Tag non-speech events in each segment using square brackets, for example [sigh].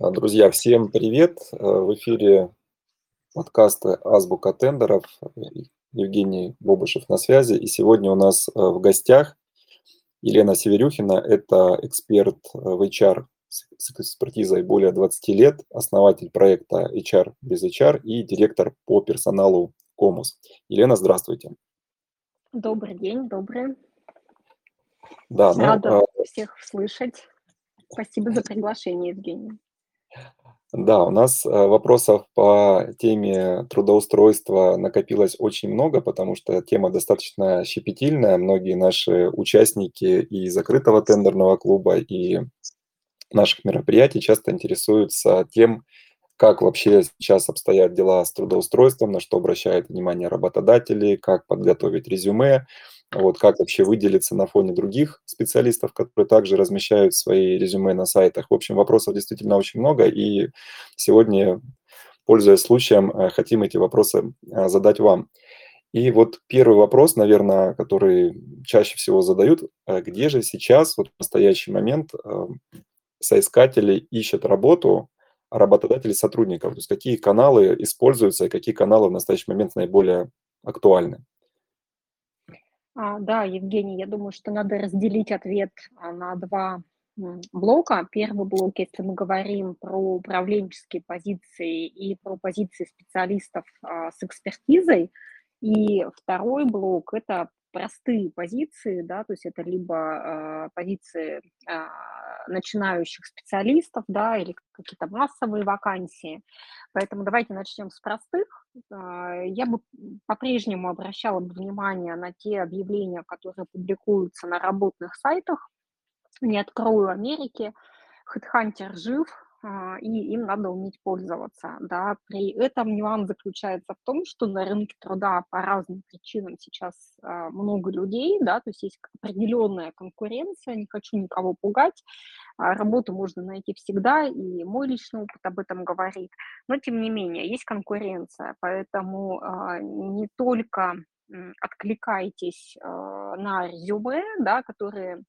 Друзья, всем привет! Э, В эфире подкаста «Азбука тендеров». Евгений Бобышев на связи. И сегодня у нас э, в гостях Елена Северюхина. Это эксперт э, в HR с экспертизой более 20 лет, основатель проекта HR без HR и директор по персоналу Комус. Елена, здравствуйте. Добрый день, добрый. Да, ну, Рада а, всех слышать. Спасибо за приглашение, Евгений. Да, у нас э, вопросов по теме трудоустройства накопилось очень много, потому что тема достаточно щепетильная. Многие наши участники и закрытого тендерного клуба, и наших мероприятий часто интересуются тем, как вообще сейчас обстоят дела с трудоустройством, на что обращают внимание работодатели, как подготовить резюме, вот, как вообще выделиться на фоне других специалистов, которые также размещают свои резюме на сайтах. В общем, вопросов действительно очень много, и сегодня, пользуясь случаем, э, хотим эти вопросы э, задать вам. И вот первый вопрос, наверное, который чаще всего задают, э, где же сейчас, вот в настоящий момент, соискатели ищут работу, а работодатели сотрудников? То есть какие каналы используются и какие каналы в настоящий момент наиболее актуальны? А, да, Евгений, я думаю, что надо разделить ответ а, на два блока. Первый блок, если мы говорим про управленческие позиции и про позиции специалистов а, с экспертизой, и второй блок– это простые позиции, да, то есть это либо а, позиции а, начинающих специалистов, да, или какие-то массовые вакансии. Поэтому давайте начнем с простых. А, Я бы по-прежнему обращала бы внимание на те объявления, которые публикуются на работных сайтах. Не открою Америки. HeadHunter жив, и им надо уметь пользоваться, да. При этом нюанс заключается в том, что на рынке труда по разным причинам сейчас а, много людей, да, то есть есть определенная конкуренция, не хочу никого пугать, а, работу можно найти всегда, и мой личный опыт об этом говорит, но тем не менее есть конкуренция, поэтому а, не только откликайтесь а, на резюме, да, которые а,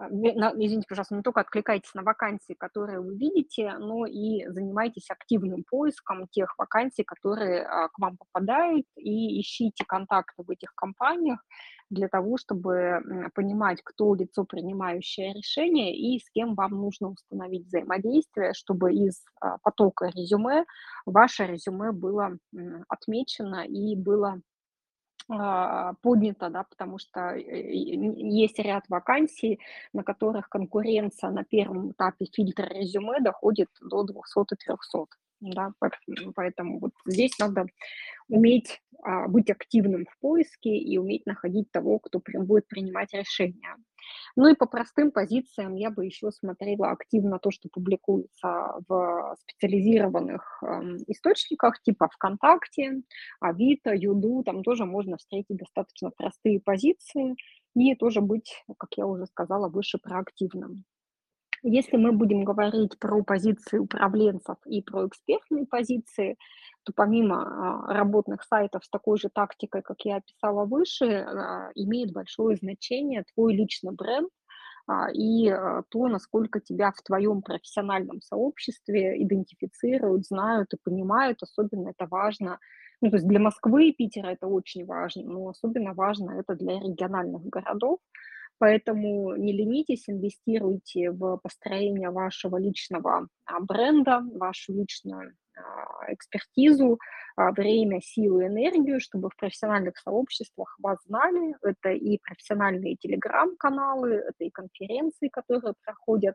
извините, пожалуйста, не только откликайтесь на вакансии, которые вы видите, но и занимайтесь активным поиском тех вакансий, которые а, к вам попадают, и ищите контакты в этих компаниях для того, чтобы понимать, кто лицо, принимающее решение, и с кем вам нужно установить взаимодействие, чтобы из а, потока резюме ваше резюме было отмечено и было а, поднято, да, потому что э, есть ряд вакансий, на которых конкуренция на первом этапе фильтра резюме доходит до 200 и 300. Да, поэт- поэтому вот здесь надо уметь а, быть активным в поиске и уметь находить того, кто прям будет принимать решения. Ну и по простым позициям я бы еще смотрела активно то, что публикуется в специализированных эм, источниках, типа ВКонтакте, Авито, Юду, там тоже можно встретить достаточно простые позиции и тоже быть, как я уже сказала, выше проактивным. Если мы будем говорить про позиции управленцев и про экспертные позиции, то помимо а, работных сайтов с такой же тактикой, как я описала выше, а, имеет большое значение твой личный бренд а, и то, насколько тебя в твоем профессиональном сообществе идентифицируют, знают и понимают. Особенно это важно, ну, то есть для Москвы и Питера это очень важно, но особенно важно это для региональных городов, Поэтому не ленитесь, инвестируйте в построение вашего личного а, бренда, вашу личную экспертизу, а, время, силу, энергию, чтобы в профессиональных сообществах вас знали. Это и профессиональные телеграм-каналы, это и конференции, которые проходят,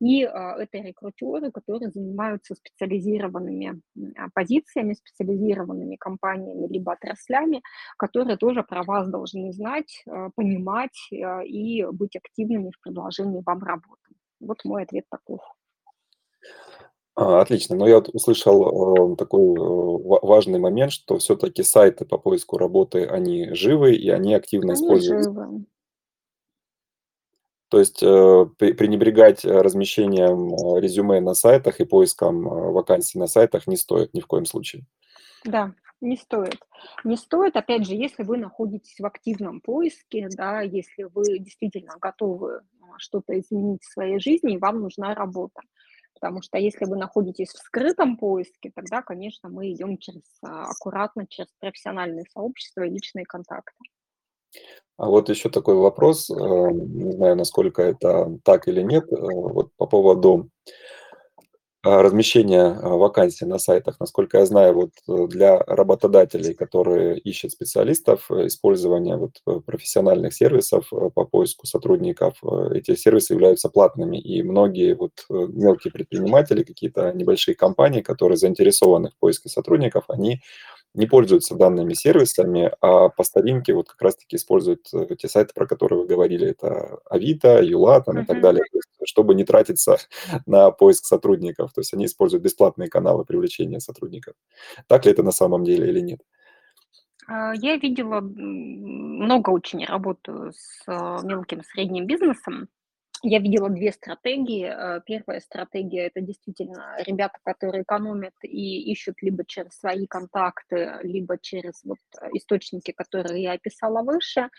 и а, это рекрутеры, которые занимаются специализированными а, позициями, специализированными компаниями либо отраслями, которые тоже про вас должны знать, а, понимать а, и быть активными в предложении вам работы. Вот мой ответ таков. А, Отлично. Но я вот услышал э, такой э, ва- важный момент, что все-таки сайты по поиску работы, они живы и они активно Они используются. живы. То есть э, пре- пренебрегать э, размещением э, резюме на сайтах и поиском э, вакансий на сайтах не стоит ни в коем случае. Да, не стоит. Не стоит, опять же, если вы находитесь в активном поиске, да, если вы действительно готовы а, что-то изменить в своей жизни, и вам нужна работа. Потому что если вы находитесь в скрытом поиске, тогда, конечно, мы идем через а, аккуратно через профессиональные сообщества и личные контакты. А вот еще такой вопрос, э, не знаю, насколько это так или нет, э, вот по поводу а, размещения а, вакансий на сайтах. Насколько я знаю, вот э, для работодателей, которые ищут специалистов, э, использование вот э, профессиональных сервисов по поиску сотрудников, эти сервисы являются платными. И многие вот мелкие предприниматели, какие-то небольшие компании, которые заинтересованы в поиске сотрудников, они не пользуются данными сервисами, а по старинке вот как раз-таки используют те сайты, про которые вы говорили. Это Авито, Юла там, и так далее, чтобы не тратиться [laughs] на поиск сотрудников. То есть они используют бесплатные каналы привлечения сотрудников. Так ли это на самом деле или нет? А, я видела много очень работаю с а, мелким средним бизнесом. Я видела две стратегии. Э, первая стратегия- это действительно ребята, которые экономят и ищут либо через свои контакты, либо через вот э, источники, которые я описала выше.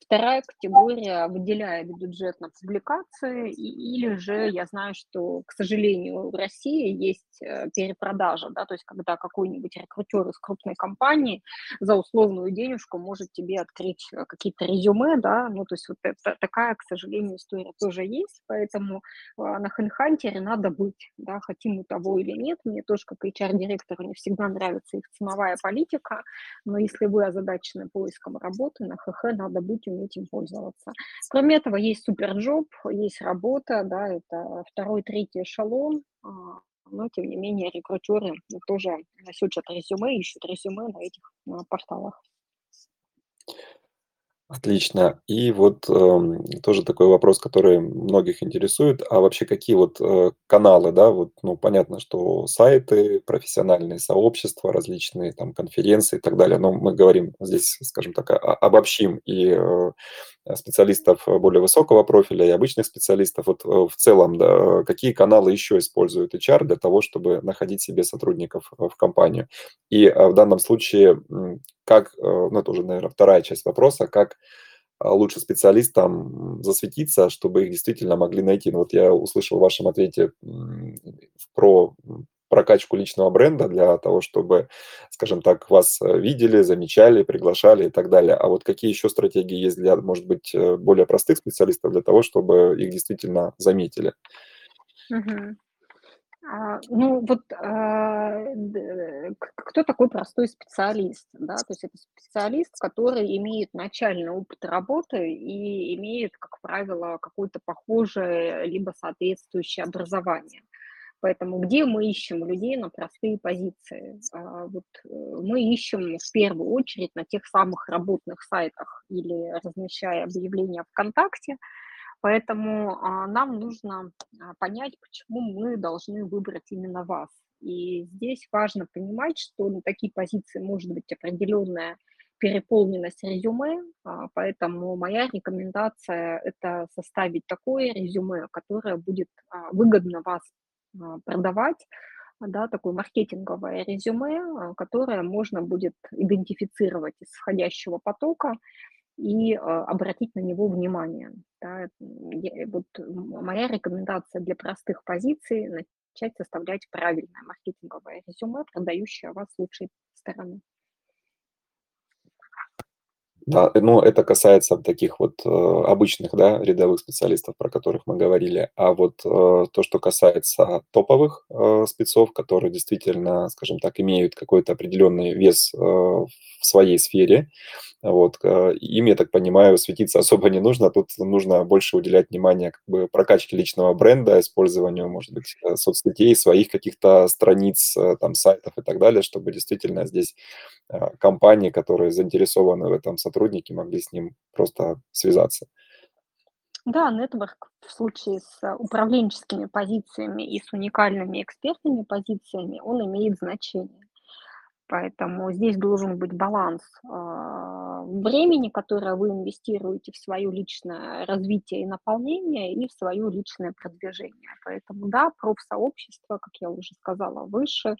Вторая категория выделяет бюджет на публикации, или же я знаю, что, к сожалению, в России есть э, перепродажа, да, то есть когда какой-нибудь рекрутер из крупной компании за условную денежку может тебе открыть э, какие-то резюме, да, ну, то есть вот это, такая, к сожалению, история тоже есть, поэтому а, на HeadHunter надо быть, да, хотим мы того или нет, мне тоже как HR-директору не всегда нравится их ценовая политика, но если вы озадачены поиском работы, на ХХ надо быть можете уметь им пользоваться. Кроме этого, есть суперджоп, есть работа, да, это второй, третий эшелон, а, но, тем не менее, рекрутеры тоже сючат резюме, ищут резюме на этих порталах. Отлично. И вот, эм, тоже такой вопрос, который многих интересует. А вообще какие вот, э, каналы, да, вот, ну, понятно, что сайты, профессиональные сообщества, различные там конференции и так далее. Но мы говорим здесь, скажем так, о обобщим и, э, специалистов более высокого профиля, и обычных специалистов. Вот, э, в целом, да, какие каналы еще использует HR для того, чтобы находить себе сотрудников, в компанию? И, в данном случае, как, э, ну, это уже, наверное, вторая часть вопроса, как лучше специалистам засветиться, чтобы их действительно могли найти. Ну, вот я услышал в вашем ответе про прокачку личного бренда для того, чтобы, скажем так, вас э, видели, замечали, приглашали и так далее. А вот какие еще стратегии есть для, может быть, э, более простых специалистов для того, чтобы их действительно заметили? А, ну вот, а, кто такой простой специалист, да? То есть это специалист, который имеет начальный опыт работы и имеет, как правило, какое-то похожее либо соответствующее образование. Поэтому где мы ищем людей на простые позиции? А, вот э, мы ищем в первую очередь на тех самых работных сайтах или размещая объявления ВКонтакте, Поэтому а, нам нужно а, понять, почему мы должны выбрать именно вас. И здесь важно понимать, что на такие позиции может быть определенная переполненность резюме, поэтому моя рекомендация– это составить такое резюме, которое будет выгодно вас продавать, да, такое маркетинговое резюме, а, которое можно будет идентифицировать из входящего потока и а, обратить на него внимание. Да. Вот моя рекомендация для простых позиций– начать составлять правильное маркетинговое резюме, продающее вас с лучшей стороны. Да, ну, это касается таких вот э, обычных, да, рядовых специалистов, про которых мы говорили. А вот э, то, что касается топовых э, спецов, которые действительно, скажем так, имеют какой-то определенный вес в своей сфере, вот, им, я так понимаю, светиться особо не нужно. Тут нужно больше уделять внимание как бы прокачке личного бренда, использованию, может быть, соцсетей, своих каких-то страниц, там, сайтов и так далее, чтобы действительно здесь компании, которые заинтересованы в этом сотруднике, могли с ним просто связаться. Да, нетворк в случае с управленческими позициями и с уникальными экспертными позициями, он имеет значение. Поэтому здесь должен быть баланс а, времени, которое вы инвестируете в свое личное развитие и наполнение, и в свое личное продвижение. Поэтому да, профсообщество, как я уже сказала выше,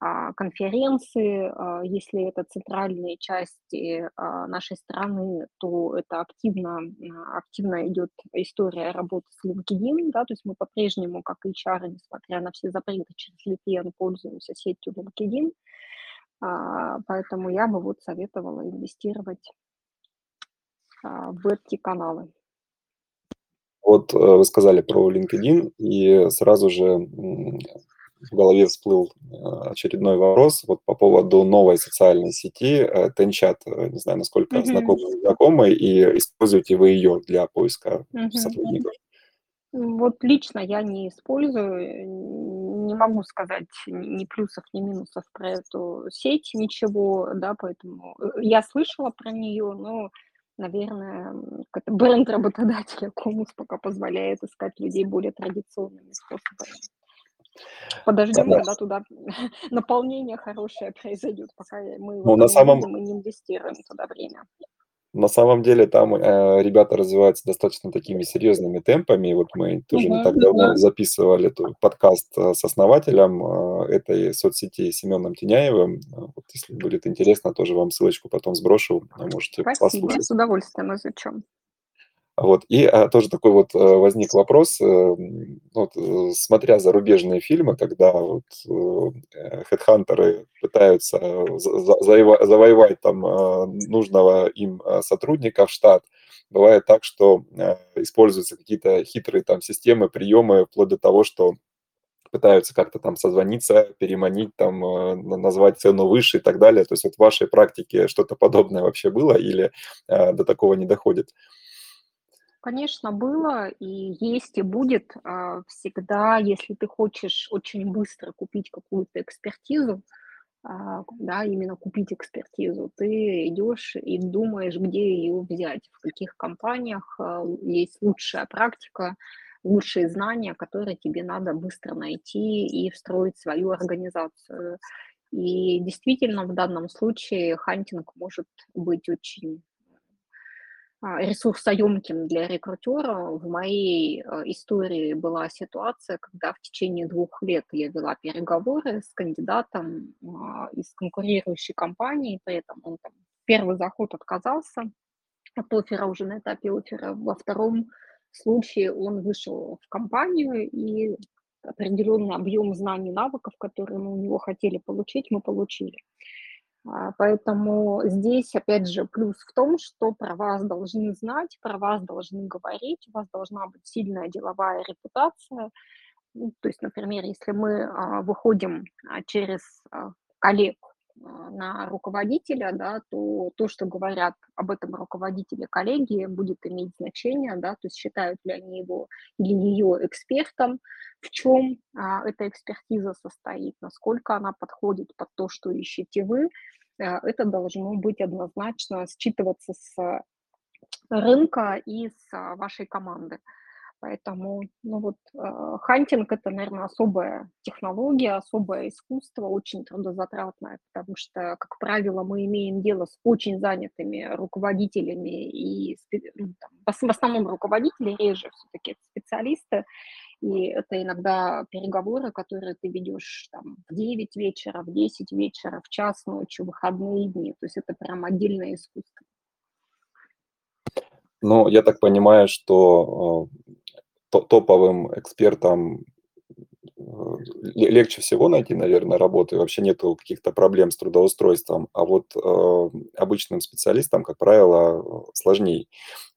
а, конференции, а, если это центральные части нашей страны, то это активно, активно идет история работы с LinkedIn, да, то есть мы по-прежнему, как HR, несмотря на все запреты через VPN, пользуемся сетью LinkedIn, поэтому я бы вот советовала инвестировать а, в эти каналы. Вот э, вы сказали про LinkedIn, и сразу же в голове всплыл э, очередной вопрос вот по поводу новой социальной сети э, Тенчат. Не знаю, насколько mm-hmm. знакомы, знакомы, и используете вы ее для поиска mm-hmm. сотрудников? Вот лично я не использую, не могу сказать ни плюсов, ни минусов про эту сеть, ничего, да, поэтому э, я слышала про нее, но, наверное, бренд работодателя Комус пока позволяет искать людей более традиционными способами. Подождем, да. когда туда [laughs] наполнение хорошее произойдет, пока мы ну, на самом... мы не инвестируем туда время. На самом деле там э, ребята развиваются достаточно такими серьезными темпами. Вот мы тоже не так давно записывали тут подкаст э, с основателем э, этой соцсети Семеном Теняевым. Вот если будет интересно, тоже вам ссылочку потом сброшу, можете Спасибо, послушать. с удовольствием изучим. Вот. И а, тоже такой вот а, возник вопрос, а, вот, э, смотря зарубежные фильмы, когда вот, а, хедхантеры пытаются за, за, завоевать там а, нужного им сотрудника в штат, бывает так, что а, используются какие-то хитрые там системы, приемы, вплоть до того, что пытаются как-то там созвониться, переманить, там, назвать цену выше и так далее. То есть вот в вашей практике что-то подобное вообще было или до такого не доходит? Конечно, было и есть, и будет а, всегда, если ты хочешь очень быстро купить какую-то экспертизу, а, да, именно купить экспертизу, ты идешь и думаешь, где ее взять, в каких компаниях а, есть лучшая практика, лучшие знания, которые тебе надо быстро найти и встроить в свою организацию. И действительно, в данном случае хантинг может быть очень ресурсоемким для рекрутера. В моей а, истории была ситуация, когда в течение двух лет я вела переговоры с кандидатом а, из конкурирующей компании, при этом он там первый заход отказался от оффера уже на этапе оффера, во втором случае он вышел в компанию и определенный объем знаний, навыков, которые мы у него хотели получить, мы получили. А, поэтому здесь, опять же, плюс в том, что про вас должны знать, про вас должны говорить, у вас должна быть сильная деловая репутация. Ну, то есть, например, если мы а, выходим а, через коллег на руководителя, да, то то, что говорят об этом руководителе коллеги, будет иметь значение, да, то есть считают ли они его или ее экспертом, в чем а, эта экспертиза состоит, насколько она подходит под то, что ищете вы, а, это должно быть однозначно считываться с рынка и с а, вашей команды. Поэтому, ну вот, э, хантинг это, наверное, особая технология, особое искусство, очень трудозатратное, потому что, как правило, мы имеем дело с очень занятыми руководителями и ну, там, в основном руководители, реже все-таки специалисты, и это иногда переговоры, которые ты ведешь там, в 9 вечера, в 10 вечера, в час ночи, в выходные дни. То есть это прям отдельное искусство. Ну, я так понимаю, что э, топовым экспертам э, легче всего найти, наверное, работу, и вообще нету каких-то проблем с трудоустройством, а вот э, обычным специалистам, как правило, сложнее.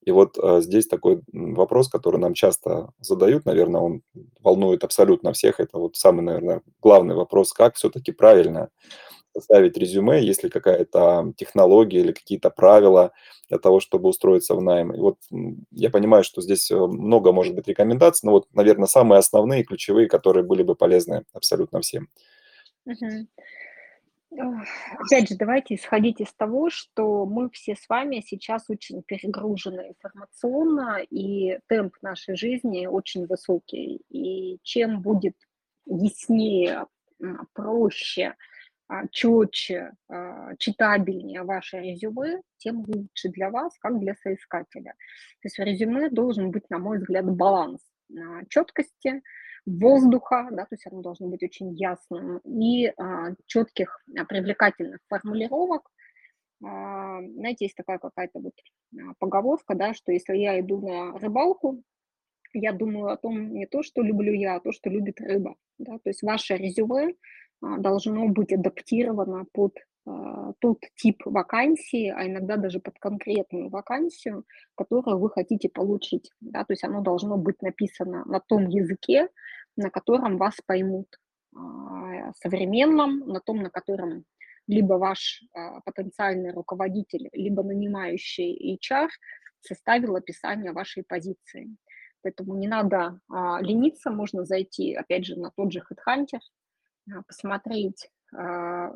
И вот э, здесь такой вопрос, который нам часто задают, наверное, он волнует абсолютно всех, это вот самый, наверное, главный вопрос, как все-таки правильно составить резюме, есть ли какая-то технология или какие-то правила для того, чтобы устроиться в найм. И вот я понимаю, что здесь э, много может быть рекомендаций, но вот, наверное, самые основные, ключевые, которые были бы полезны абсолютно всем. Угу. Опять же, давайте исходить из того, что мы все с вами сейчас очень перегружены информационно, и темп нашей жизни очень высокий. И чем будет яснее, проще а, чётче, а, читабельнее ваше резюме, тем лучше для вас, как для соискателя. То есть в резюме должен быть, на мой взгляд, баланс чёткости, воздуха, да, то есть оно должно быть очень ясным, и а, чётких, а, привлекательных формулировок. А, знаете, есть такая какая-то вот поговорка, да, что если я иду на рыбалку, я думаю о том не то, что люблю я, а то, что любит рыба. Да? То есть ваше резюме должно быть адаптировано под а, тот тип вакансии, а иногда даже под конкретную вакансию, которую вы хотите получить. Да? То есть оно должно быть написано на том языке, на котором вас поймут, а, современном, на том, на котором либо ваш потенциальный руководитель, либо нанимающий HR составил описание вашей позиции. Поэтому не надо а, лениться, можно зайти, опять же, на тот же HeadHunter, а, посмотреть а,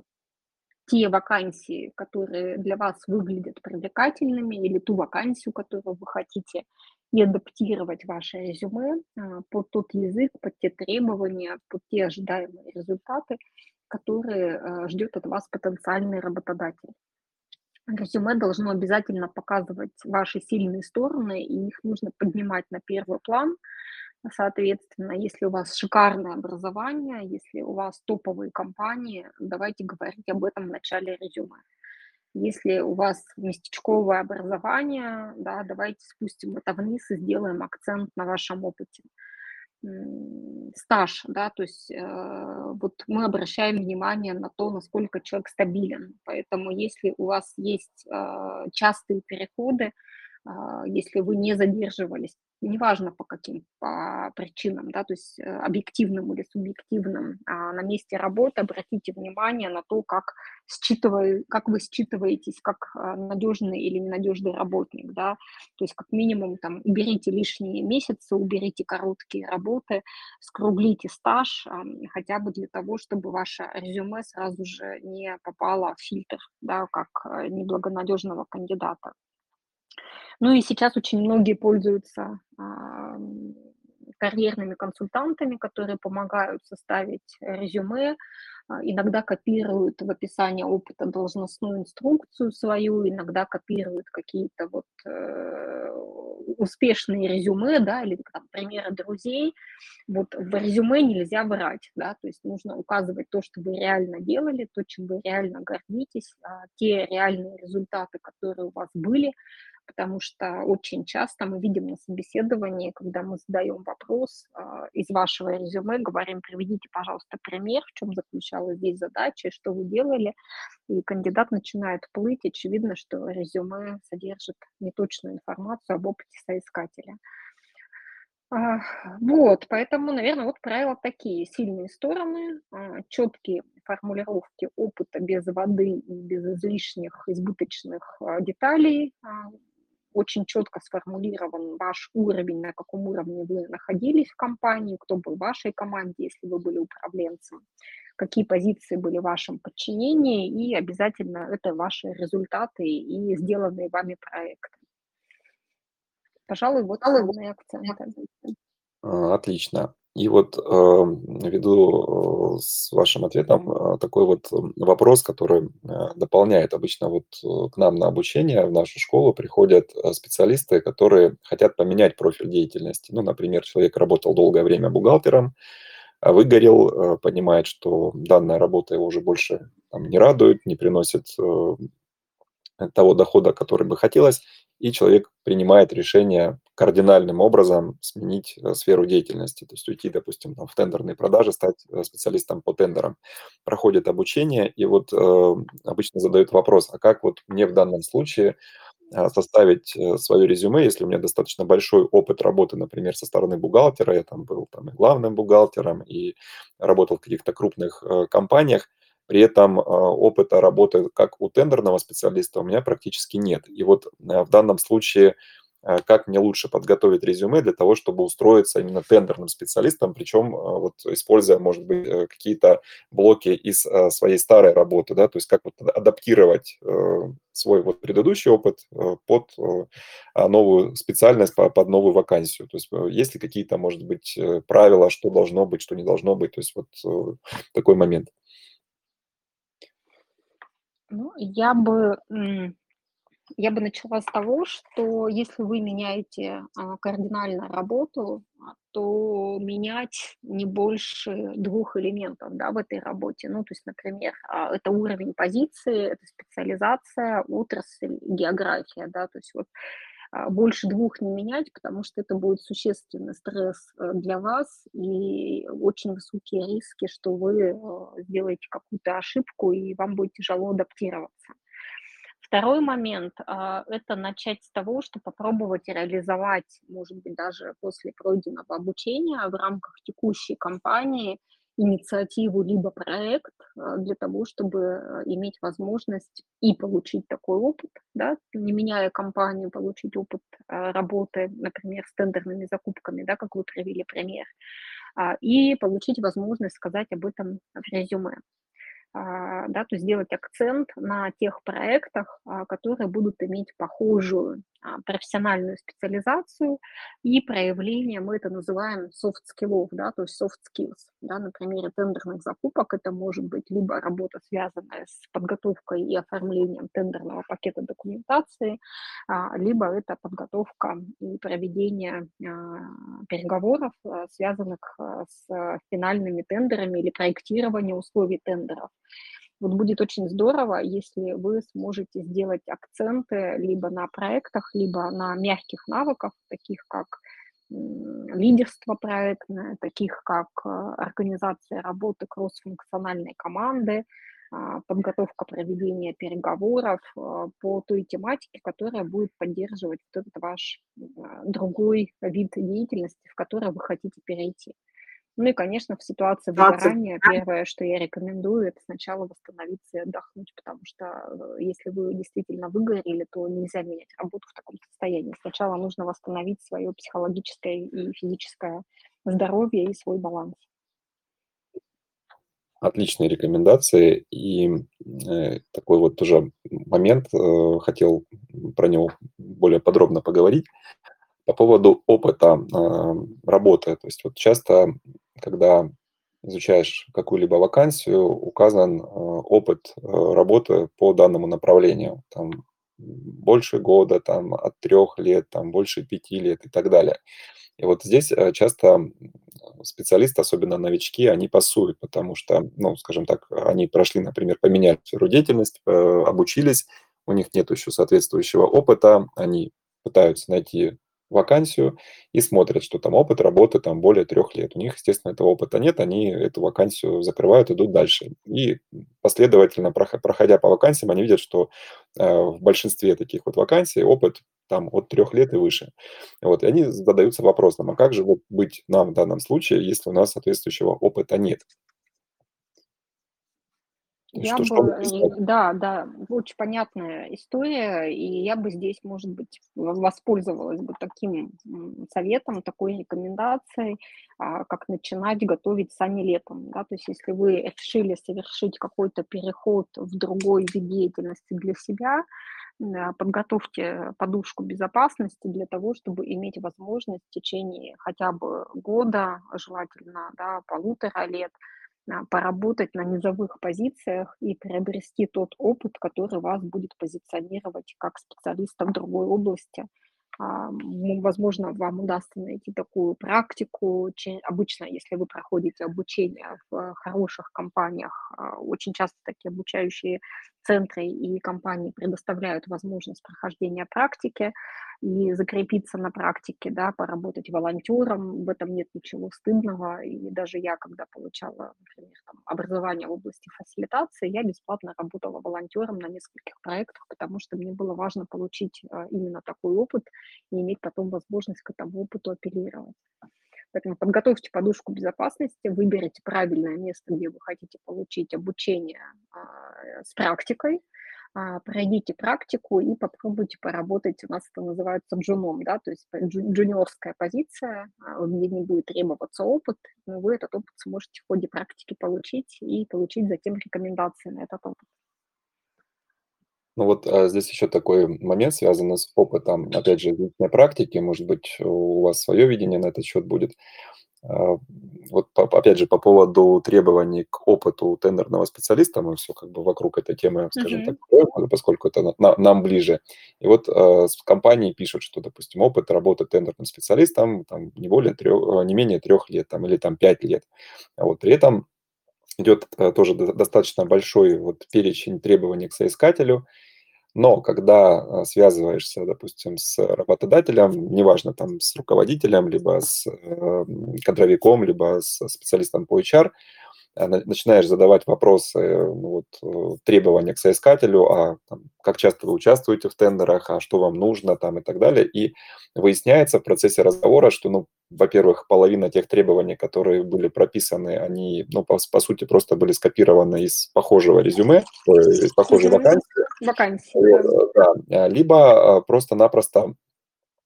те вакансии, которые для вас выглядят привлекательными, или ту вакансию, которую вы хотите, и адаптировать ваше резюме а, под тот язык, под те требования, под те ожидаемые результаты, которые а, ждет от вас потенциальный работодатель. Резюме должно обязательно показывать ваши сильные стороны, и их нужно поднимать на первый план. Соответственно, если у вас шикарное образование, если у вас топовые компании, давайте говорить об этом в начале резюме. Если у вас местечковое образование, да, давайте спустим это вниз и сделаем акцент на вашем опыте стаж, да, то есть э, вот мы обращаем внимание на то, насколько человек стабилен. Поэтому если у вас есть э, частые переходы, а, если вы не задерживались, неважно по каким по причинам, да, то есть э, объективным или субъективным, а на месте работы обратите внимание на то, как, считываю, как вы считываетесь как а, надежный или ненадежный работник, да, то есть как минимум там уберите лишние месяцы, уберите короткие работы, скруглите стаж, хотя бы для того, чтобы ваше резюме сразу же не попало в фильтр, да, как э, неблагонадежного кандидата. Ну и сейчас очень многие пользуются карьерными консультантами, которые помогают составить резюме, а, иногда копируют в описание опыта должностную инструкцию свою, иногда копируют какие-то вот э, успешные резюме, да, или там примеры друзей. Вот в резюме нельзя врать, да, то есть нужно указывать то, что вы реально делали, то, чем вы реально гордитесь, а, те реальные результаты, которые у вас были, потому что очень часто мы видим на собеседовании, когда мы задаем вопрос э, из вашего резюме, говорим, приведите, пожалуйста, пример, в чем заключалась здесь задача, что вы делали, и кандидат начинает плыть, очевидно, что резюме содержит неточную информацию об опыте соискателя. А, вот, поэтому, наверное, вот правила такие. Сильные стороны, а, четкие формулировки опыта без воды и без излишних, избыточных деталей, очень четко сформулирован ваш уровень, на каком уровне вы находились в компании, кто был в вашей команде, если вы были управленцем, какие позиции были в вашем подчинении, и обязательно это ваши результаты и сделанные вами проекты. Пожалуй, вот основные акценты. А, отлично. И вот, э, ввиду, э, с вашим ответом, э, такой вот вопрос, который, дополняет. Обычно вот, к нам на обучение, в нашу школу приходят, специалисты, которые хотят поменять профиль деятельности. Ну, например, человек работал долгое время бухгалтером, а выгорел, понимает, что данная работа его уже больше там не радует, не приносит, того дохода, который бы хотелось, и человек принимает решение кардинальным образом сменить э, сферу деятельности, то есть уйти, допустим, там, в тендерные продажи, стать э, специалистом по тендерам. Проходит обучение, и вот э, обычно задают вопрос, а как вот мне в данном случае э, составить свое резюме, если у меня достаточно большой опыт работы, например, со стороны бухгалтера, я там был там и главным бухгалтером, и работал в каких-то крупных компаниях, при этом а, опыта работы как у тендерного специалиста у меня практически нет. И вот э, в данном случае а, как мне лучше подготовить резюме для того, чтобы устроиться именно тендерным специалистом, причем а, вот используя, может быть, э, какие-то блоки из своей старой работы, да, то есть как вот адаптировать э, свой вот предыдущий опыт под новую специальность, под новую вакансию. То есть есть ли какие-то, может быть, правила, что должно быть, что не должно быть, то есть вот такой момент. Ну, я бы, я бы начала с того, что если вы меняете, а, кардинально работу, а, то менять не больше двух элементов, да, в этой работе. Ну, то есть, например, а, это уровень позиции, это специализация, отрасль, география, да. То есть вот, больше двух не менять, потому что это будет существенный стресс, э, для вас и очень высокие риски, что вы, э, сделаете какую-то ошибку и вам будет тяжело адаптироваться. Второй момент, а, это начать с того, что попробовать реализовать, может быть, даже после пройденного обучения в рамках текущей кампании инициативу либо проект, а, для того, чтобы, э, иметь возможность и получить такой опыт, да, не меняя компанию, получить опыт, а, работы, например, с тендерными закупками, да, как вы привели пример, и получить возможность сказать об этом в резюме. А, да, то сделать акцент на тех проектах, а, которые будут иметь похожую а, профессиональную специализацию и проявление, мы это называем soft skills, да, то есть soft skills. Да, на примере тендерных закупок это может быть либо работа, связанная с подготовкой и оформлением тендерного пакета документации, либо это подготовка и проведение переговоров, связанных с финальными тендерами или проектирование условий тендеров. Вот будет очень здорово, если вы сможете сделать акценты либо на проектах, либо на мягких навыках, таких как лидерство проектное, таких как э, организация работы кроссфункциональной команды, а, подготовка проведения переговоров э, по той тематике, которая будет поддерживать этот ваш э, другой вид деятельности, в который вы хотите перейти. Ну и, конечно, в ситуации выгорания первое, что я рекомендую, это сначала восстановиться и отдохнуть, потому что э, если вы действительно выгорели, то нельзя менять работу в таком состоянии. Сначала нужно восстановить свое психологическое и физическое здоровье и свой баланс. Отличные рекомендации. И э, такой вот тоже момент, э, хотел про него более подробно поговорить. По поводу опыта э, работы. То есть вот часто когда изучаешь какую-либо вакансию, указан э, опыт э, работы по данному направлению. Там больше года, там от трех лет, там больше пяти лет и так далее. И вот здесь часто специалисты, особенно новички, они пасуют, потому что, ну, скажем так, они прошли, например, поменяли сферу деятельности, обучились, у них нет еще соответствующего опыта, они пытаются найти вакансию и смотрят, что там опыт работы там более трех лет. У них, естественно, этого опыта нет, они эту вакансию закрывают, идут дальше. И последовательно, проходя по вакансиям, они видят, что э, в большинстве таких вот вакансий опыт там от трех лет и выше. Вот, и они задаются вопросом, а как же быть нам в данном случае, если у нас соответствующего опыта нет? Я что, что бы, э, да, да, очень понятная история, и я бы здесь, может быть, воспользовалась бы таким советом, такой рекомендацией, а, как начинать готовить сами летом. Да? То есть если вы решили совершить какой-то переход в другой вид деятельности для себя, подготовьте подушку безопасности для того, чтобы иметь возможность в течение хотя бы года, желательно да, полутора лет, а, поработать на низовых позициях и приобрести тот опыт, который вас будет позиционировать как специалиста в другой области. А, возможно, вам удастся найти такую практику. Обычно, если вы проходите обучение в хороших компаниях, а, очень часто такие обучающие центры и компании предоставляют возможность прохождения практики и закрепиться на практике, да, поработать волонтером, в этом нет ничего стыдного. И даже я, когда получала, например, там, образование в области фасилитации, я бесплатно работала волонтером на нескольких проектах, потому что мне было важно получить а, именно такой опыт и иметь потом возможность к этому опыту апеллировать. Поэтому подготовьте подушку безопасности, выберите правильное место, где вы хотите получить обучение а, с практикой, пройдите практику и попробуйте поработать, у нас это называется джуном, да, то есть джуниорская позиция, а, где не будет требоваться опыт, но вы этот опыт сможете в ходе практики получить и получить затем рекомендации на этот опыт. Ну вот а, здесь еще такой момент, связанный с опытом, опять же, практики, может быть, у вас свое видение на этот счет будет. А, вот опять же, по поводу требований к опыту тендерного специалиста, мы все как бы вокруг этой темы, скажем так, поскольку это нам ближе. И вот э, компании пишут, что, допустим, опыт работы тендерным специалистом там, не, более трех, не менее трех лет там, или там пять лет. А вот при этом идет э, тоже достаточно большой вот перечень требований к соискателю, но когда а, связываешься, допустим, с работодателем, неважно, там, с руководителем, либо с э, кадровиком, либо с специалистом по HR, начинаешь задавать вопросы, ну, вот, э, требования к соискателю, а там, как часто вы участвуете в тендерах, а что вам нужно там и так далее. И выясняется в процессе разговора, что, ну, во-первых, половина тех требований, которые были прописаны, они, ну, по, по сути, просто были скопированы из похожего резюме, из похожей вакансии. Вакансии. Да. да. Либо просто-напросто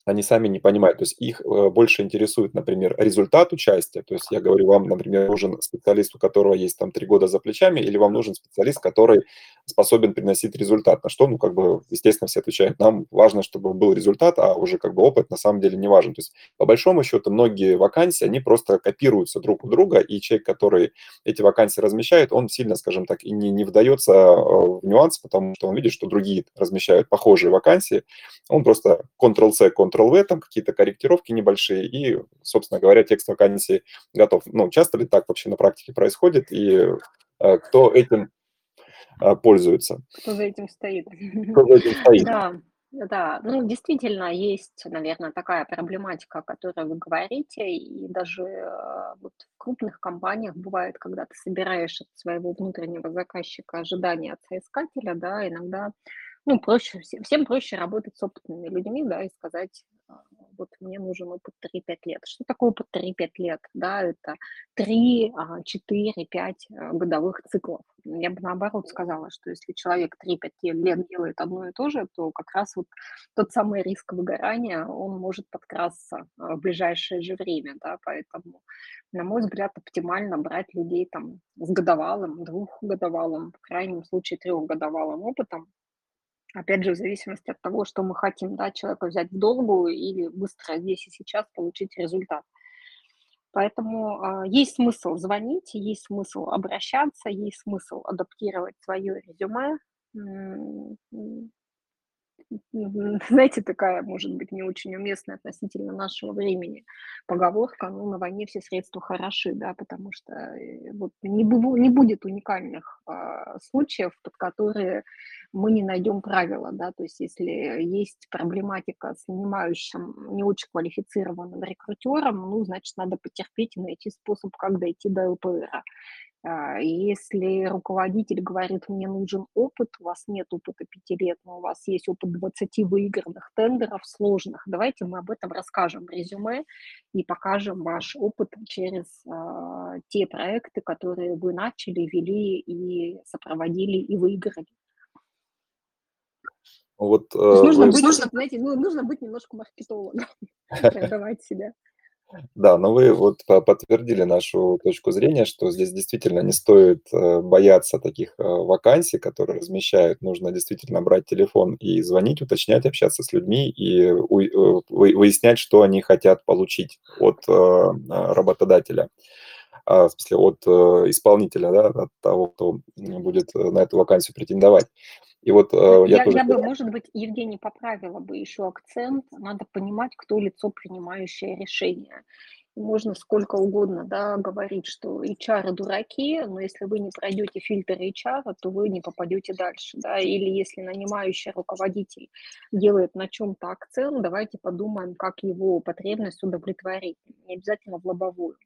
они сами не понимают. То есть их э, больше интересует, например, результат участия. То есть я говорю, вам, например, нужен специалист, у которого есть там три года за плечами, или вам нужен специалист, который способен приносить результат. На что, ну, как бы, естественно, все отвечают, нам важно, чтобы был результат, а уже как бы опыт на самом деле не важен. То есть, по большому счету, многие вакансии, они просто копируются друг у друга, и человек, который эти вакансии размещает, он сильно, скажем так, и не, не вдается э, в нюанс, потому что он видит, что другие размещают похожие вакансии, он просто Ctrl-C, Ctrl-V, там какие-то корректировки небольшие, и, собственно говоря, текст вакансии готов. Ну, часто ли так вообще на практике происходит, и э, кто этим а, пользуются. Кто за этим стоит. Кто за этим стоит. Да, да, ну действительно есть, наверное, такая проблематика, о которой вы говорите, и даже э, вот в крупных компаниях бывает, когда ты собираешь от своего внутреннего заказчика ожидания от соискателя, да, иногда ну, проще, всем проще работать с опытными людьми, да, и сказать, а, вот мне нужен опыт 3-5 лет. Что такое опыт 3-5 лет? Да, это 3, 4, 5 годовых циклов. Я бы наоборот сказала, что если человек 3-5 лет делает одно и то же, то как раз вот тот самый риск выгорания, он может подкрасться а, в ближайшее же время, да, поэтому, на мой взгляд, оптимально брать людей там с годовалым, двухгодовалым, в крайнем случае трехгодовалым опытом, Опять же, в зависимости от того, что мы хотим, да, человека взять в долгую или быстро здесь и сейчас получить результат. Поэтому э, есть смысл звонить, есть смысл обращаться, есть смысл адаптировать свое резюме. Знаете, такая, может быть, не очень уместная относительно нашего времени поговорка, ну, на войне все средства хороши, да, потому что э, вот не, не будет уникальных а, случаев, под которые мы не найдем правила, да, то есть если есть проблематика с нанимающим не очень квалифицированным рекрутером, ну, значит, надо потерпеть и найти способ, как дойти до ЛПРа. А, если руководитель говорит, мне нужен опыт, у вас нет опыта пяти лет, но у вас есть опыт 20 выигранных тендеров сложных, давайте мы об этом расскажем в резюме и покажем ваш опыт через э, те проекты, которые вы начали, вели и сопроводили и выиграли. Вот, э, нужно, вы... быть, знаете, ну, нужно быть немножко маркетологом, [laughs] [laughs] продавать себя. Да, но вы вот подтвердили нашу точку зрения, что здесь действительно не стоит э, бояться таких э, вакансий, которые размещают. Нужно действительно брать телефон и звонить, уточнять, общаться с людьми и э, выяснять, что они хотят получить от работодателя, а, в смысле от исполнителя, да, от того, кто будет на эту вакансию претендовать. И вот э, я, я, тоже... я бы, может быть, Евгений поправила бы еще акцент. Надо понимать, кто лицо, принимающее решение. Можно сколько угодно да, говорить, что HR дураки, но если вы не пройдете фильтр HR, то вы не попадете дальше. Да? Или если нанимающий руководитель делает на чем-то акцент, давайте подумаем, как его потребность удовлетворить. Не обязательно в лобовую.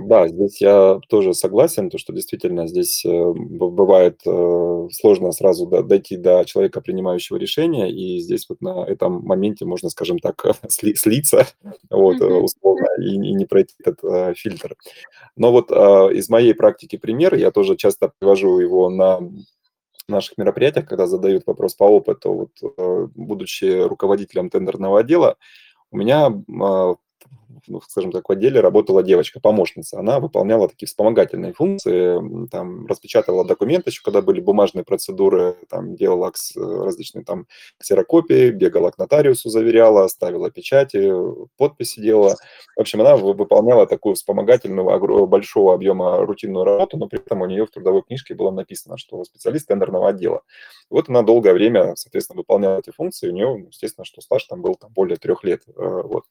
Да, здесь я тоже согласен, то, что действительно здесь э, бывает э, сложно сразу дойти до человека, принимающего решения, и здесь вот на этом моменте можно, скажем так, [laughs] слиться вот, условно и, не пройти этот э, фильтр. Но вот из моей практики пример, я тоже часто привожу его на наших мероприятиях, когда задают вопрос по опыту, вот, будучи руководителем тендерного отдела, у меня скажем так, в отделе работала девочка, помощница. Она выполняла такие вспомогательные функции, там, распечатывала документы еще, когда были бумажные процедуры, там, делала различные там ксерокопии, бегала к нотариусу, заверяла, ставила печати, подписи делала. В общем, она выполняла такую вспомогательную, большого объема рутинную работу, но при этом у нее в трудовой книжке было написано, что специалист тендерного отдела. Вот она долгое время, соответственно, выполняла эти функции, у нее, естественно, что стаж там был там, более трех лет. Э, вот.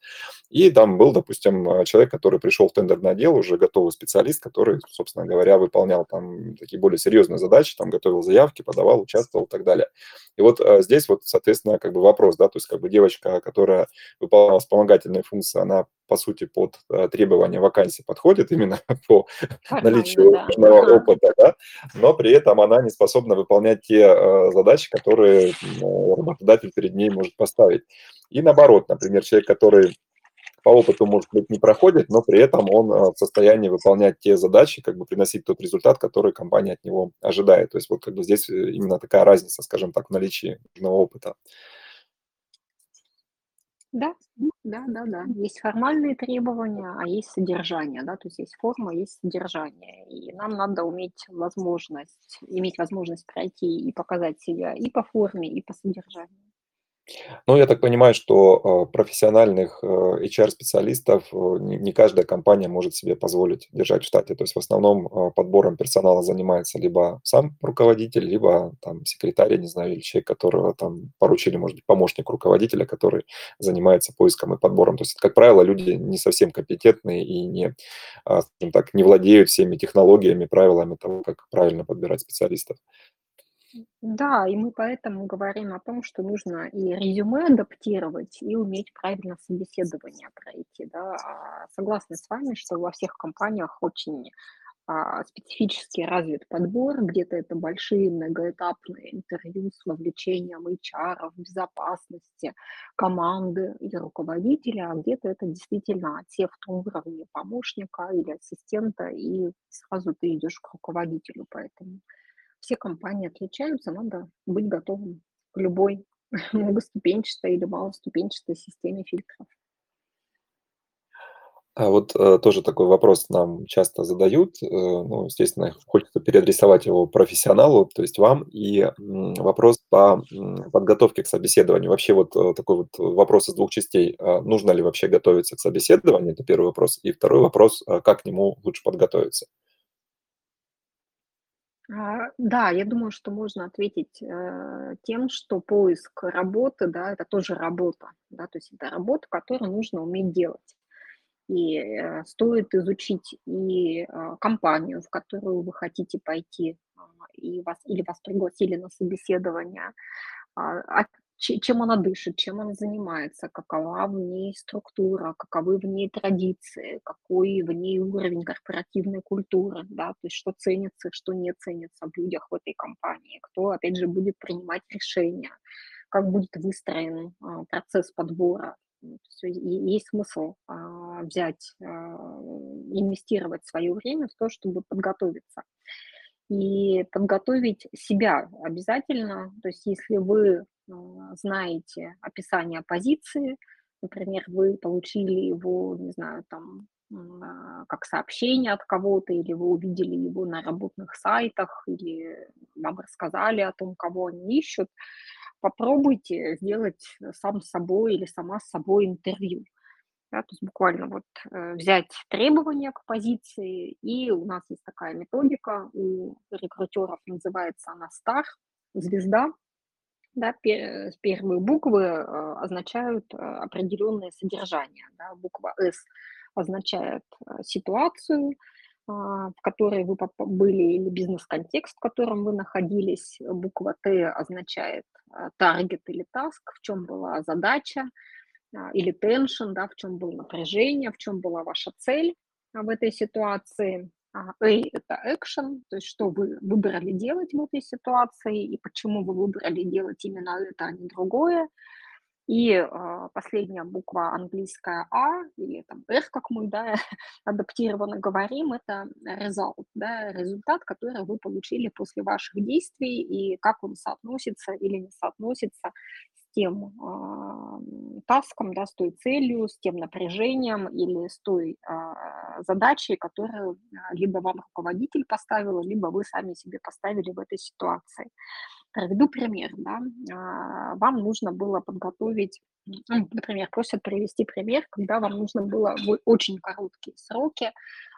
И там был, допустим, человек, который пришел в тендерный отдел, уже готовый специалист, который, собственно говоря, выполнял там такие более серьезные задачи, там готовил заявки, подавал, участвовал и так далее. И вот э, здесь вот, соответственно, как бы вопрос, да, то есть как бы девочка, которая выполняла вспомогательные функции, она по сути, под э, требования вакансии подходит именно [laughs] по наличию да. нужного опыта, да, но при этом она не способна выполнять те э, задачи, которые работодатель перед ней может поставить. И наоборот, например, человек, который по опыту, может быть, не проходит, но при этом он э, в состоянии выполнять те задачи, как бы приносить тот результат, который компания от него ожидает. То есть вот как бы здесь именно такая разница, скажем так, в наличии нужного опыта. Да, да, да, да. Есть формальные требования, а есть содержание, да, то есть есть форма, есть содержание. И нам надо уметь возможность, иметь возможность пройти и показать себя и по форме, и по содержанию. Ну, я так понимаю, что, э, профессиональных, э, HR-специалистов, э, не каждая компания может себе позволить держать в штате. То есть в основном, подбором персонала занимается либо сам руководитель, либо там секретарь, я не знаю, или человек, которого там поручили, может быть, помощник руководителя, который занимается поиском и подбором. То есть как правило, люди не совсем компетентные и не, а, скажем так, не владеют всеми технологиями, правилами того, как правильно подбирать специалистов. Да, и мы поэтому говорим о том, что нужно и резюме адаптировать, и уметь правильно собеседование пройти, да. А, согласна с вами, что во всех компаниях очень а, специфически развит подбор, где-то это большие многоэтапные интервью с вовлечением HR, безопасности, команды и руководителя, а где-то это действительно отсев на уровне помощника или ассистента, и сразу ты идешь к руководителю, поэтому все компании отличаются, надо быть готовым к любой [laughs] многоступенчатой или малоступенчатой системе фильтров. А вот э, тоже такой вопрос нам часто задают. Э, ну, естественно, хочется переадресовать его профессионалу, то есть вам. И м, вопрос по м, подготовке к собеседованию. Вообще вот э, такой вот вопрос из двух частей. А нужно ли вообще готовиться к собеседованию? Это первый вопрос. И второй вопрос, а как к нему лучше подготовиться? А, да, я думаю, что можно ответить, э, тем, что поиск работы, да, это тоже работа, да, то есть это работа, которую нужно уметь делать. И, э, стоит изучить и, а, компанию, в которую вы хотите пойти, а, и вас или вас пригласили на собеседование, а, чем она дышит, чем она занимается, какова в ней структура, каковы в ней традиции, какой в ней уровень корпоративной культуры, да, то есть что ценится, что не ценится в людях в этой компании, кто, опять же, будет принимать решения, как будет выстроен а, процесс подбора. Есть смысл а, взять, а, инвестировать свое время в то, чтобы подготовиться и подготовить себя обязательно. То есть если вы знаете описание позиции, например, вы получили его, не знаю, там, а, как сообщение от кого-то, или вы увидели его на работных сайтах, или вам рассказали о том, кого они ищут, попробуйте сделать сам с собой или сама с собой интервью. Да, то есть буквально вот э, взять требования к позиции, и у нас есть такая методика у рекрутеров, называется она STAR, звезда, да, первые буквы э, означают э, определенное содержание. Да. Буква «С» означает э, ситуацию, а, в которой вы были, или бизнес-контекст, в котором вы находились. Буква «Т» означает таргет или таск, в чем была задача, а, или tension, да, в чем было напряжение, в чем была ваша цель в этой ситуации. А, A – это action, то есть что вы выбрали делать в этой ситуации и почему вы выбрали делать именно это, а не другое. И э, последняя буква английская А или там R, как мы да, [laughs] адаптированно говорим, это result, да, результат, который вы получили после ваших действий и как он соотносится или не соотносится тем таском, да, с той целью, с тем напряжением или с той а, задачей, которую а, либо вам руководитель поставил, либо вы сами себе поставили в этой ситуации. Приведу пример. Да. А, вам нужно было подготовить, например, просят привести пример, когда вам нужно было в очень короткие сроки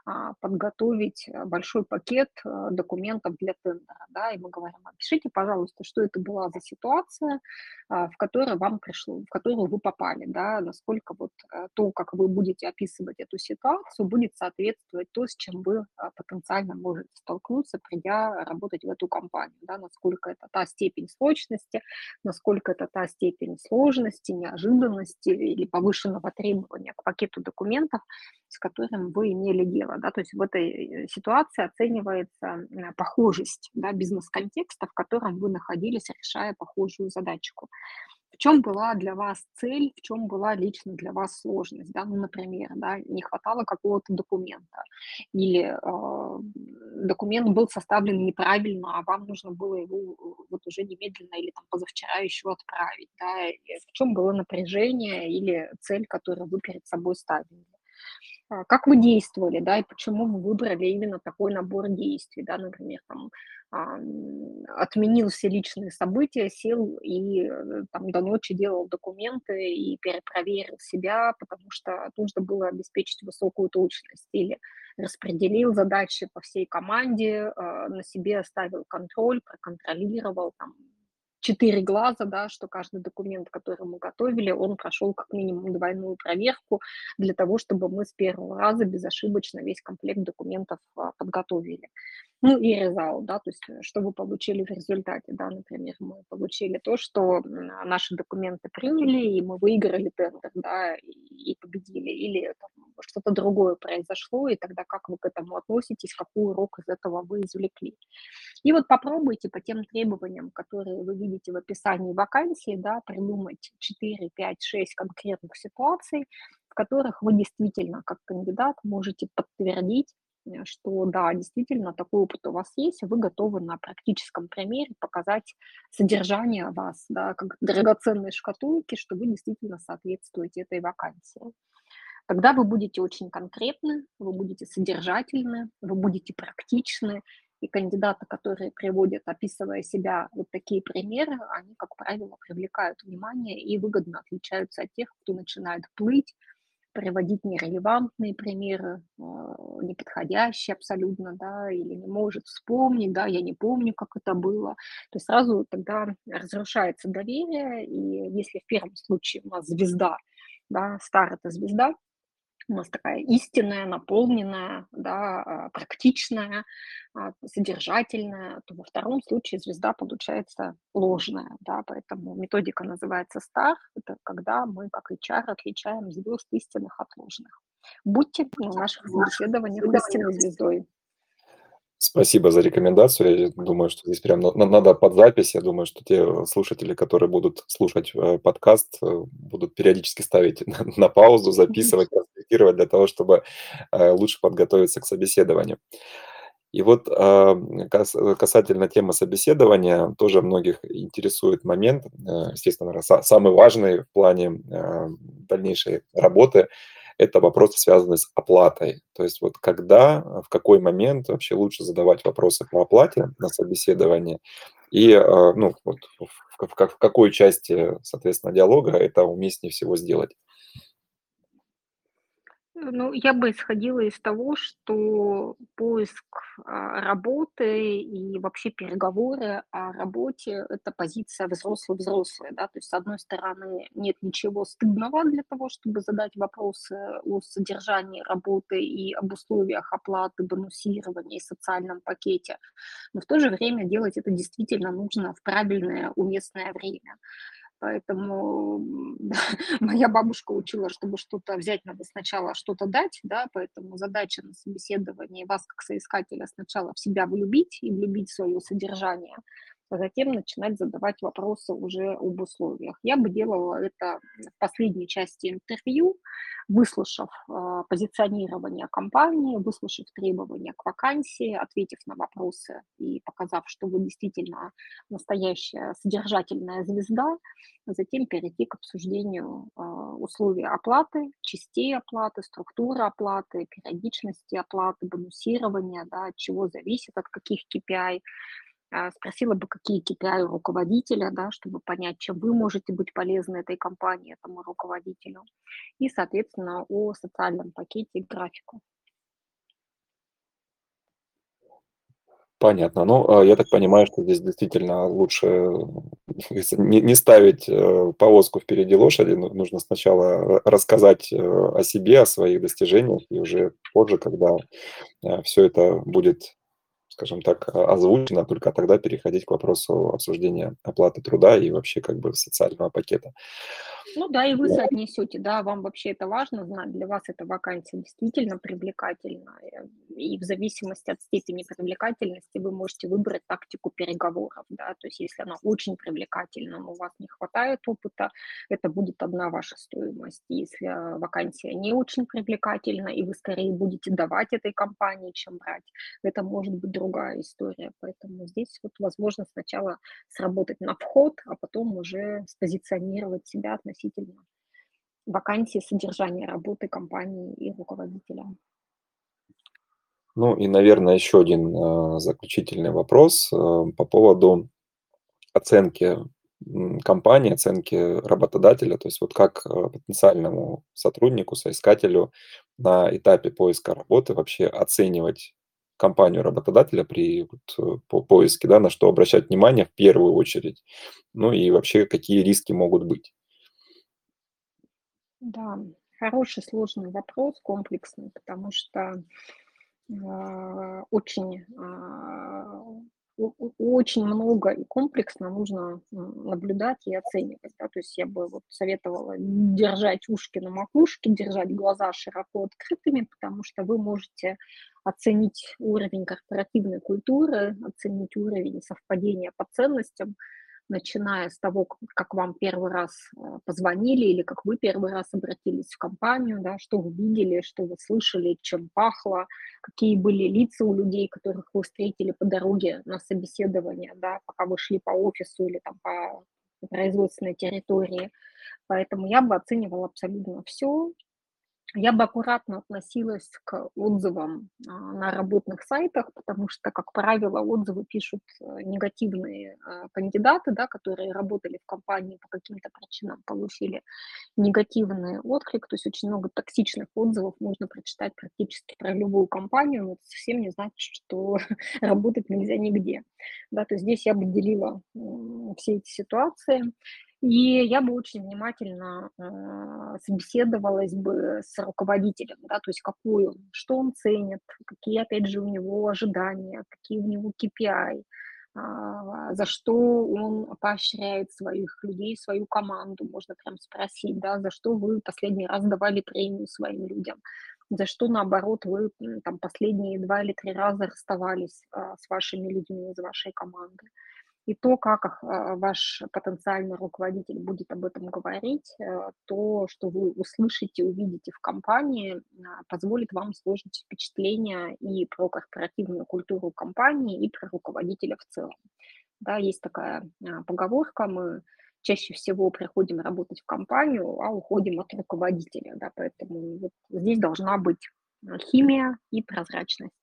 а, подготовить э, большой пакет э, документов для тендера, да, и мы говорим, опишите, пожалуйста, что это была за ситуация, а, в которой вам пришло, в которую вы попали, да, насколько вот э, то, как вы будете описывать эту ситуацию, будет соответствовать то, с чем вы потенциально можете столкнуться, придя работать в эту компанию, да, насколько это та степень срочности, насколько это та степень сложности, неожиданности или повышенного требования к пакету документов, с которым вы имели дело. Да? То есть в этой э, ситуации оценивается похожесть да, бизнес-контекста, в котором вы находились, решая похожую задачку. Чем была для вас цель, в чем была лично для вас сложность, да, ну, например, да, не хватало какого-то документа, или э, документ был составлен неправильно, а вам нужно было его э, вот уже немедленно или там позавчера еще отправить, да, в чем было напряжение или цель, которую вы перед собой ставили. А, как вы действовали, да, и почему вы выбрали именно такой набор действий, да, например, там, отменил все личные события, сел и э, там до ночи делал документы и перепроверил себя, потому что нужно было обеспечить высокую точность, или распределил задачи по всей команде, а, на себе оставил контроль, проконтролировал, там, четыре глаза, да, что каждый документ, который мы готовили, он прошел как минимум двойную проверку для того, чтобы мы с первого раза безошибочно весь комплект документов а, подготовили. Ну и резал, да, то есть э, что вы получили в результате, да, например, мы получили то, что наши документы приняли, и мы выиграли тендер, да, и победили, или что-то другое произошло, и тогда как вы к этому относитесь, какой урок из этого вы извлекли. И вот попробуйте по тем требованиям, которые вы видите в описании вакансии, да, придумать 4, 5, 6 конкретных ситуаций, в которых вы действительно, как кандидат, можете подтвердить что да, действительно, такой опыт у вас есть, вы готовы на практическом примере показать содержание вас, да, как драгоценной шкатулки, что вы действительно соответствуете этой вакансии. Тогда вы будете очень конкретны, вы будете содержательны, вы будете практичны, и кандидаты, которые приводят, описывая себя вот такие примеры, они, как правило, привлекают внимание и выгодно отличаются от тех, кто начинает плыть, приводить нерелевантные примеры, а, неподходящие абсолютно, да, или не может вспомнить, да, я не помню, как это было, то сразу тогда разрушается доверие, и если в первом случае у нас звезда, да, стар – это звезда, у нас такая истинная, наполненная, да, а, практичная, а, содержательная, то во втором случае звезда получается ложная, да, поэтому методика называется STAR, это когда мы как HR отличаем звезд истинных от ложных. Будьте на наших собеседованиях истинной звездой. Спасибо за рекомендацию. Я думаю, что здесь прям надо под запись. Я думаю, что те слушатели, которые будут слушать э, подкаст, э, будут периодически ставить [laughs] на паузу, записывать, конспектировать для того, чтобы э, лучше подготовиться к собеседованию. И вот а, касательно темы собеседования, тоже многих интересует момент, естественно, самый важный в плане дальнейшей работы – это вопросы, связанные с оплатой. То есть вот когда, в какой момент вообще лучше задавать вопросы по оплате на собеседование и ну, вот, в, в, в какой части, соответственно, диалога это уместнее всего сделать. Ну, я бы исходила из того, что поиск а, работы и вообще переговоры о работе– это позиция взрослый-взрослый, да, то есть, с одной стороны, нет ничего стыдного для того, чтобы задать вопросы о содержании работы и об условиях оплаты, бонусирования и социальном пакете, но в то же время делать это действительно нужно в правильное, уместное время. Поэтому [laughs] моя бабушка учила, чтобы что-то взять, надо сначала что-то дать, да, поэтому задача на собеседовании вас как соискателя сначала в себя влюбить и влюбить в свое содержание, а затем начинать задавать вопросы уже об условиях. Я бы делала это в последней части интервью, выслушав э, позиционирование компании, выслушав требования к вакансии, ответив на вопросы и показав, что вы действительно настоящая содержательная звезда, а затем перейти к обсуждению э, условий оплаты, частей оплаты, структуры оплаты, периодичности оплаты, бонусирования, да, от чего зависит, от каких KPI, спросила бы, какие KPI у руководителя, да, чтобы понять, чем вы можете быть полезны этой компании, этому руководителю. И, соответственно, о социальном пакете графику. Понятно. Ну, а, я так понимаю, что здесь действительно лучше не, не ставить э, повозку впереди лошади. Нужно сначала рассказать э, о себе, о своих достижениях, и уже позже, когда э, все это будет скажем так, озвучено, только тогда переходить к вопросу обсуждения оплаты труда и вообще как бы социального пакета. Ну да, и вы да. соотнесете, да, вам вообще это важно знать, для вас эта вакансия действительно привлекательна, и в зависимости от степени привлекательности вы можете выбрать тактику переговоров, да, то есть если она очень привлекательна, но у вас не хватает опыта, это будет одна ваша стоимость, если вакансия не очень привлекательна, и вы скорее будете давать этой компании, чем брать, это может быть другая история, поэтому здесь вот возможно сначала сработать на вход, а потом уже спозиционировать себя относительно вакансии, содержания работы компании и руководителя. Ну и, наверное, еще один э, заключительный вопрос э, по поводу оценки компании, оценки работодателя, то есть вот как э, потенциальному сотруднику, соискателю на этапе поиска работы вообще оценивать компанию работодателя при вот, э, по поиске, да, на что обращать внимание в первую очередь, ну и вообще какие риски могут быть. Да, хороший сложный вопрос, комплексный, потому что а, очень, а, очень много и комплексно нужно наблюдать и оценивать. Да? То есть я бы вот советовала держать ушки на макушке, держать глаза широко открытыми, потому что вы можете оценить уровень корпоративной культуры, оценить уровень совпадения по ценностям, начиная с того, как вам первый раз э, позвонили или как вы первый раз обратились в компанию, да, что вы видели, что вы слышали, чем пахло, какие были лица у людей, которых вы встретили по дороге на собеседование, да, пока вы шли по офису или там по производственной территории. Поэтому я бы оценивала абсолютно все, я бы аккуратно относилась к отзывам а, на работных сайтах, потому что, как правило, отзывы пишут э, негативные а, кандидаты, да, которые работали в компании по каким-то причинам, получили негативный отклик, то есть очень много токсичных отзывов можно прочитать практически про любую компанию, но это совсем не значит, что [laughs] работать нельзя нигде. Да, то есть здесь я бы делила все эти ситуации. И я бы очень внимательно э, собеседовалась бы с руководителем, да, то есть какую, что он ценит, какие, опять же, у него ожидания, какие у него KPI, а, за что он поощряет своих людей, свою команду, можно прям спросить, да, за что вы последний раз давали премию своим людям, за что, наоборот, вы там последние два или три раза расставались а, с вашими людьми из вашей команды и то, как а, ваш потенциальный руководитель будет об этом говорить, э, то, что вы услышите, увидите в компании, а, позволит вам сложить впечатление и про корпоративную культуру компании, и про руководителя в целом. Да, есть такая а, поговорка, мы чаще всего приходим работать в компанию, а уходим от руководителя, да, поэтому вот здесь должна быть химия и прозрачность.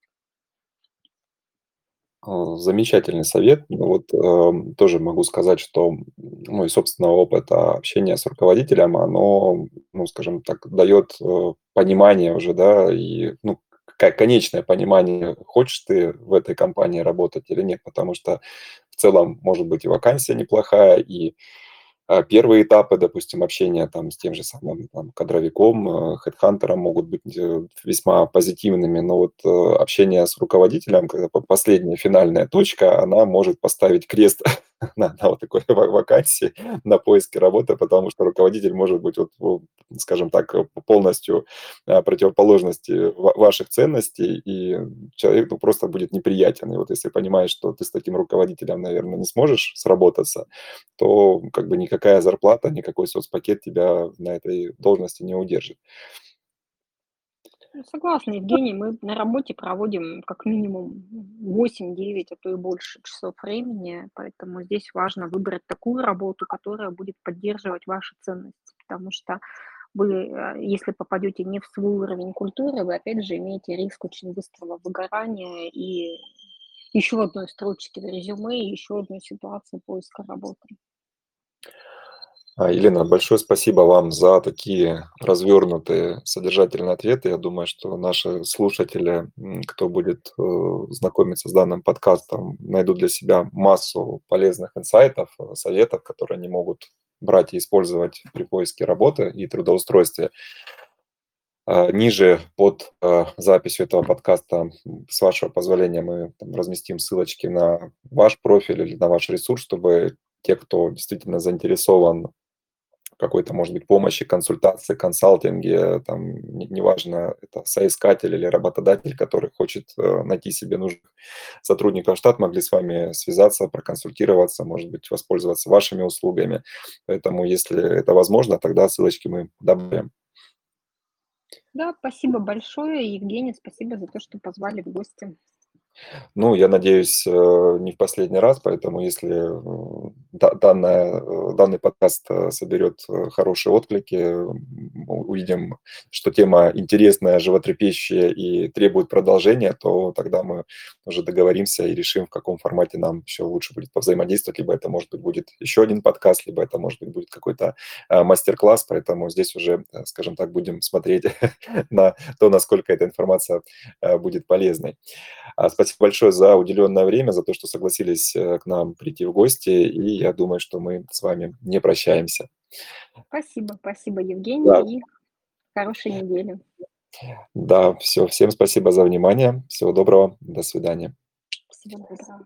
А, замечательный совет. Ну вот, э, тоже могу сказать, что мой собственный опыт общения с руководителем, оно, ну, скажем так, дает э, понимание уже, да, и, ну, конечное понимание, хочешь ты в этой компании работать или нет, потому что в целом может быть и вакансия неплохая, и первые этапы, допустим, общения там с тем же самым там, кадровиком, э, хедхантером могут быть э, весьма позитивными, но вот э, общение с руководителем, когда последняя финальная точка, она может поставить крест [laughs] [laughs] на на вот такой [laughs] ва вакансии, на поиске работы, потому что руководитель может быть вот, скажем так, э, полностью, э, противоположности ва ваших ценностей, и человек, ну, просто будет неприятен. И вот если понимаешь, что ты с таким руководителем, наверно, не сможешь сработаться, то как бы никакая зарплата, никакой соцпакет тебя на этой должности не удержит. Согласна, Евгений. Мы на работе проводим как минимум 8-9, а то и больше часов времени, поэтому здесь важно выбрать такую работу, которая будет поддерживать ваши ценности. Потому что вы, э, если попадете не в свой уровень культуры, вы опять же имеете риск очень быстрого выгорания и еще одной строчки в резюме, и еще одной ситуации поиска работы. А, Елена, большое спасибо вам за такие развернутые, содержательные ответы. Я думаю, что наши слушатели, кто будет э, знакомиться с данным подкастом, найдут для себя массу полезных инсайтов, э, советов, которые они могут брать и использовать при поиске работы и трудоустройстве. А, ниже под э, записью этого подкаста, с вашего позволения, мы разместим ссылочки на ваш профиль или на ваш ресурс, чтобы те, кто действительно заинтересован какой-то, может быть, помощи, консультации, консалтинге, там, не неважно, это соискатель или работодатель, который хочет, э, найти себе нужных сотрудников штат, могли с вами связаться, проконсультироваться, может быть, воспользоваться вашими услугами. Поэтому, если это возможно, тогда ссылочки мы добавим. Да, спасибо большое, Евгений, спасибо за то, что позвали в гости. Ну, я надеюсь, э, не в последний раз, поэтому если, э, да данная э, данный подкаст, соберет, хорошие отклики, увидим, что тема интересная, животрепещущая и требует продолжения, то тогда мы уже договоримся и решим, в каком формате нам еще лучше будет повзаимодействовать. Либо это, может быть, будет еще один подкаст, либо это, может быть, будет какой-то, мастер-класс. Поэтому здесь уже, скажем так, будем смотреть [laughs] на то, насколько эта информация, будет полезной. А, спасибо большое за уделенное время, за то, что согласились, э, к нам прийти в гости, и я думаю, что мы с вами не прощаемся. Спасибо, спасибо, Да. Евгений, и хорошей недели. Да, всё, всем спасибо за внимание. Всего доброго. До свидания. Всего доброго.